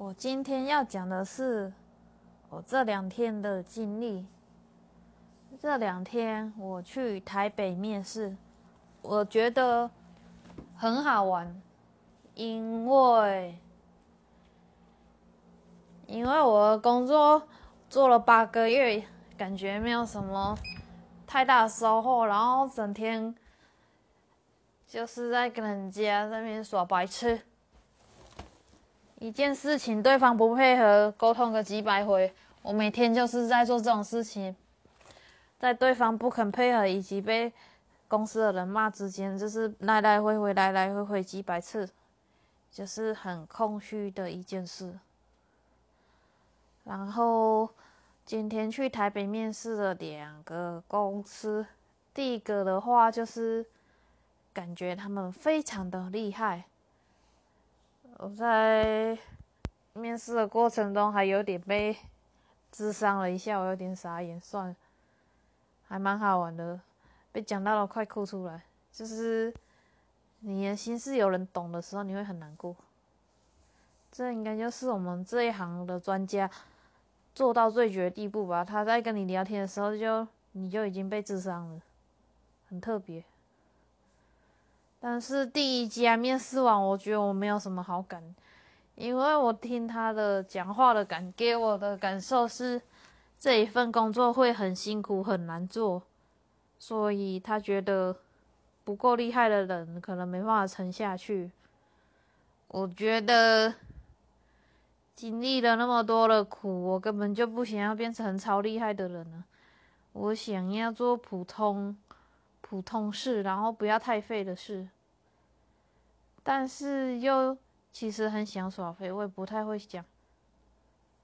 我今天要讲的是我这两天的经历。这两天我去台北面试，我觉得很好玩，因为因为我的工作做了八个月，感觉没有什么太大的收获，然后整天就是在跟人家在那边耍白痴。一件事情，对方不配合，沟通个几百回，我每天就是在做这种事情，在对方不肯配合以及被公司的人骂之间，就是来来回回，来来回回几百次，就是很空虚的一件事。然后今天去台北面试了两个公司，第一个的话就是感觉他们非常的厉害。我在面试的过程中还有点被智商了一下，我有点傻眼，算了，还蛮好玩的，被讲到了快哭出来。就是你的心事有人懂的时候，你会很难过。这应该就是我们这一行的专家做到最绝的地步吧？他在跟你聊天的时候，就你就已经被智商了，很特别。但是第一家面试完，我觉得我没有什么好感，因为我听他的讲话的感，给我的感受是这一份工作会很辛苦很难做，所以他觉得不够厉害的人可能没办法撑下去。我觉得经历了那么多的苦，我根本就不想要变成超厉害的人了，我想要做普通。普通事，然后不要太废的事，但是又其实很想耍废，我也不太会讲。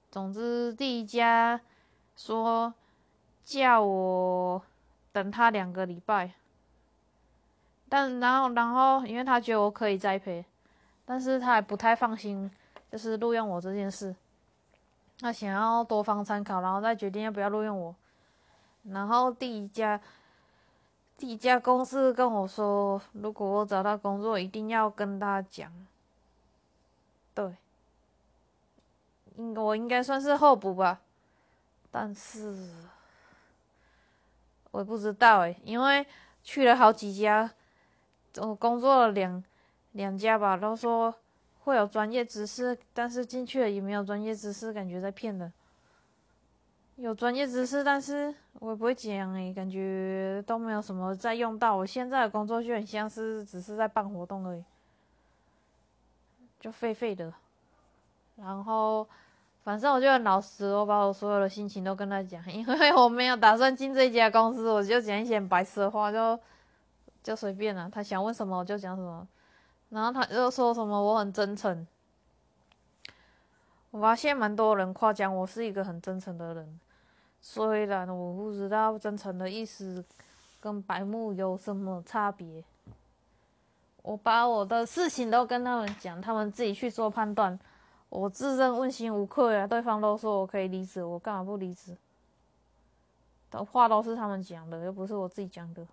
总之，第一家说叫我等他两个礼拜，但然后然后因为他觉得我可以栽培，但是他还不太放心，就是录用我这件事，他想要多方参考，然后再决定要不要录用我。然后第一家。第一家公司跟我说，如果我找到工作，一定要跟他讲。对，应我应该算是候补吧，但是我不知道诶，因为去了好几家，我工作了两两家吧，都说会有专业知识，但是进去了也没有专业知识，感觉在骗人。有专业知识，但是我也不会讲诶，感觉都没有什么在用到。我现在的工作就很像是只是在办活动而已，就废废的。然后，反正我就很老实，我把我所有的心情都跟他讲，因为我没有打算进这家公司，我就讲一些白痴的话，就就随便了。他想问什么我就讲什么，然后他就说什么我很真诚。我发现蛮多人夸奖我是一个很真诚的人。虽然我不知道真诚的意思跟白目有什么差别，我把我的事情都跟他们讲，他们自己去做判断。我自认问心无愧啊，对方都说我可以离职，我干嘛不离职？的话都是他们讲的，又不是我自己讲的。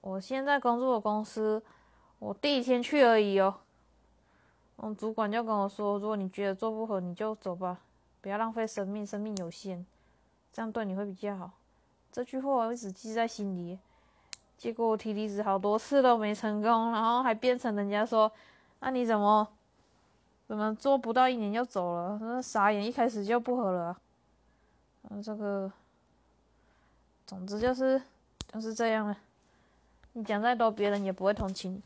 我现在工作的公司，我第一天去而已哦。嗯，主管就跟我说，如果你觉得做不好，你就走吧，不要浪费生命，生命有限。这样对你会比较好。这句话我一直记在心里。结果我提离职好多次都没成功，然后还变成人家说：“那你怎么怎么做不到一年就走了？”那傻眼，一开始就不合了。嗯，这个，总之就是就是这样了。你讲再多，别人也不会同情你。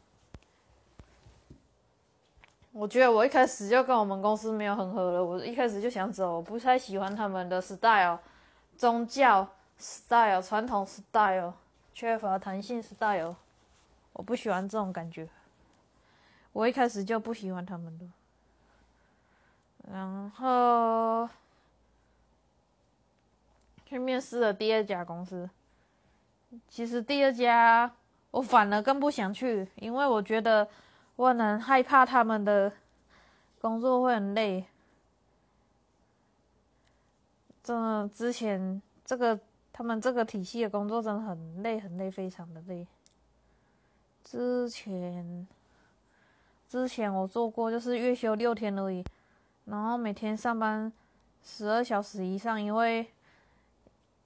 我觉得我一开始就跟我们公司没有很合了。我一开始就想走，我不太喜欢他们的 style。宗教 style、传统 style、缺乏弹性 style，我不喜欢这种感觉。我一开始就不喜欢他们的。然后去面试了第二家公司，其实第二家我反而更不想去，因为我觉得我很害怕他们的工作会很累。真的，之前这个他们这个体系的工作真的很累，很累，非常的累。之前之前我做过，就是月休六天而已，然后每天上班十二小时以上，因为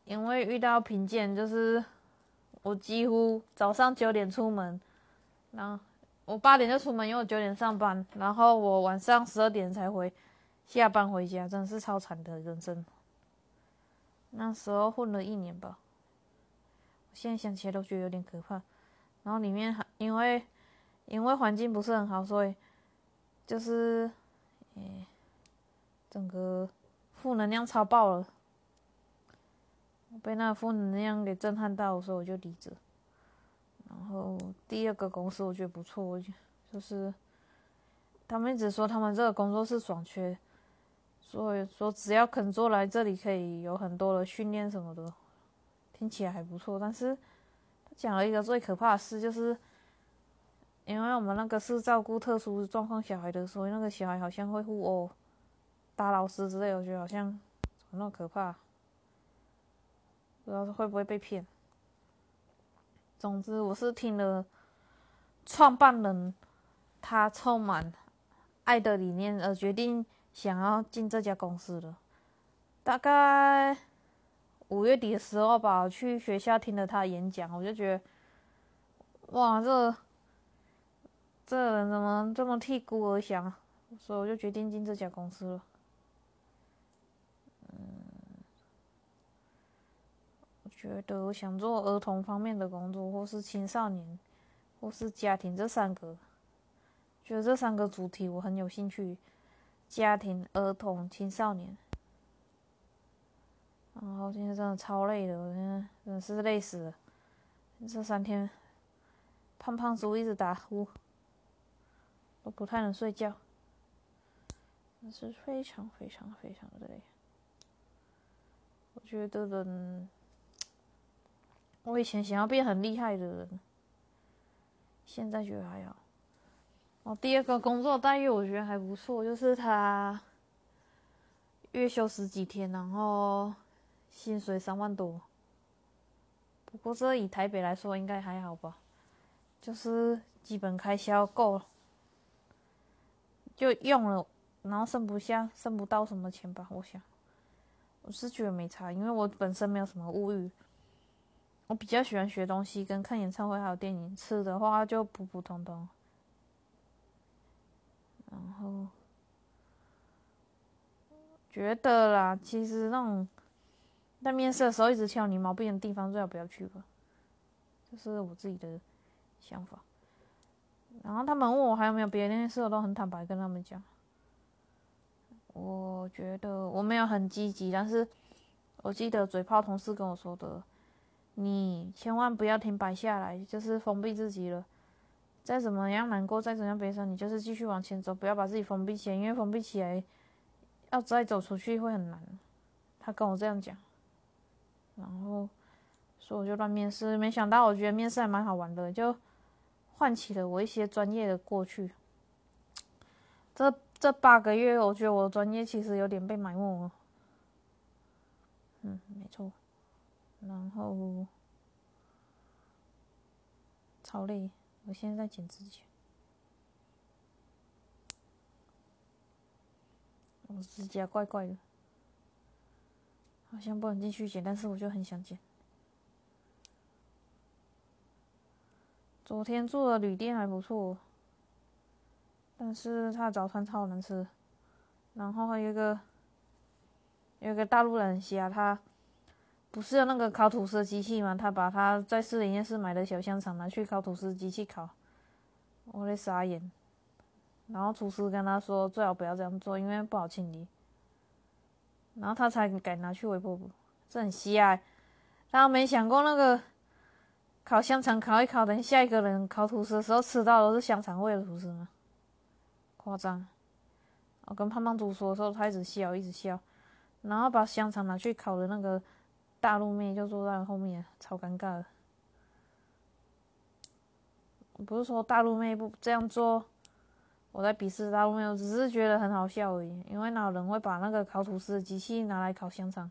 因为遇到贫贱，就是我几乎早上九点出门，然后我八点就出门，因为我九点上班，然后我晚上十二点才回下班回家，真的是超惨的人生。那时候混了一年吧，现在想起来都觉得有点可怕。然后里面还因为因为环境不是很好，所以就是诶，整个负能量超爆了，被那负能量给震撼到，所以我就离职。然后第二个公司我觉得不错我，就是他们一直说他们这个工作是爽缺。所以说，只要肯做来这里，可以有很多的训练什么的，听起来还不错。但是他讲了一个最可怕的事，就是因为我们那个是照顾特殊状况小孩的，所以那个小孩好像会互殴、打老师之类，我觉得好像那么可怕，不知道会不会被骗。总之，我是听了创办人他充满爱的理念而决定。想要进这家公司的，大概五月底的时候吧，去学校听了他演讲，我就觉得，哇，这这人怎么这么替孤儿想？所以我就决定进这家公司了。嗯，我觉得我想做儿童方面的工作，或是青少年，或是家庭这三个，觉得这三个主题我很有兴趣。家庭、儿童、青少年，然后今天真的超累的，我今天真的是累死了。这三天，胖胖猪一直打呼，都不太能睡觉，真是非常非常非常累。我觉得人，我以前想要变很厉害的人，现在觉得还好。哦，第二个工作待遇我觉得还不错，就是他月休十几天，然后薪水三万多。不过这以台北来说应该还好吧，就是基本开销够了，就用了，然后剩不下、剩不到什么钱吧。我想，我是觉得没差，因为我本身没有什么物欲，我比较喜欢学东西、跟看演唱会还有电影。吃的话就普普通通。然后觉得啦，其实那种在面试的时候一直挑你毛病的地方，最好不要去吧。这是我自己的想法。然后他们问我还有没有别的面试，我都很坦白跟他们讲。我觉得我没有很积极，但是我记得嘴炮同事跟我说的，你千万不要停摆下来，就是封闭自己了。再怎么样难过，再怎样悲伤，你就是继续往前走，不要把自己封闭起来，因为封闭起来，要再走出去会很难。他跟我这样讲，然后，所以我就乱面试，没想到我觉得面试还蛮好玩的，就唤起了我一些专业的过去。这这八个月，我觉得我专业其实有点被埋没了。嗯，没错。然后，超累。我现在在剪指甲，我指甲怪怪的，好像不能继续剪，但是我就很想剪。昨天住的旅店还不错，但是他早餐超难吃，然后还有一个，有一个大陆人写他。不是有那个烤吐司机器吗？他把他在市里夜市买的小香肠拿去烤吐司机器烤，我在傻眼。然后厨师跟他说最好不要这样做，因为不好清理。然后他才敢拿去微波炉，这很瞎。他没想过那个烤香肠烤一烤，等下一个人烤吐司的时候吃到都是香肠味的吐司吗？夸张。我跟胖胖猪说的时候，他一直笑，一直笑，然后把香肠拿去烤的那个。大陆妹就坐在后面，超尴尬的。不是说大陆妹不这样做，我在鄙视大陆妹，我只是觉得很好笑而已。因为哪有人会把那个烤吐司的机器拿来烤香肠？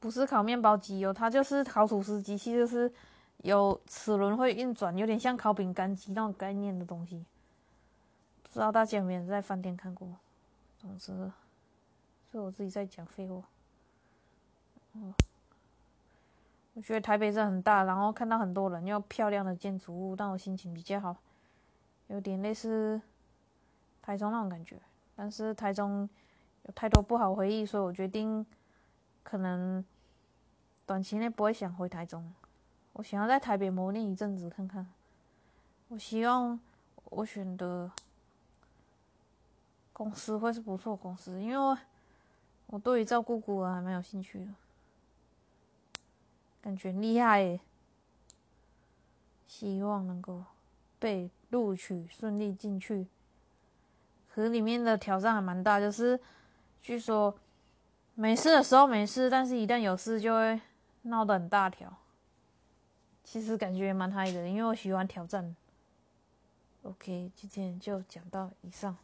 不是烤面包机哦，它就是烤吐司机器，就是有齿轮会运转，有点像烤饼干机那种概念的东西。不知道大家有没有在饭店看过？总之，是我自己在讲废话。嗯，我觉得台北真很大，然后看到很多人又漂亮的建筑物，让我心情比较好，有点类似台中那种感觉。但是台中有太多不好回忆，所以我决定可能短期内不会想回台中。我想要在台北磨练一阵子看看。我希望我选的公司会是不错公司，因为我对于照顾孤儿还蛮有兴趣的，感觉厉害耶。希望能够被录取，顺利进去。可里面的挑战还蛮大，就是据说没事的时候没事，但是一旦有事就会闹得很大条。其实感觉蛮嗨的，因为我喜欢挑战。OK，今天就讲到以上。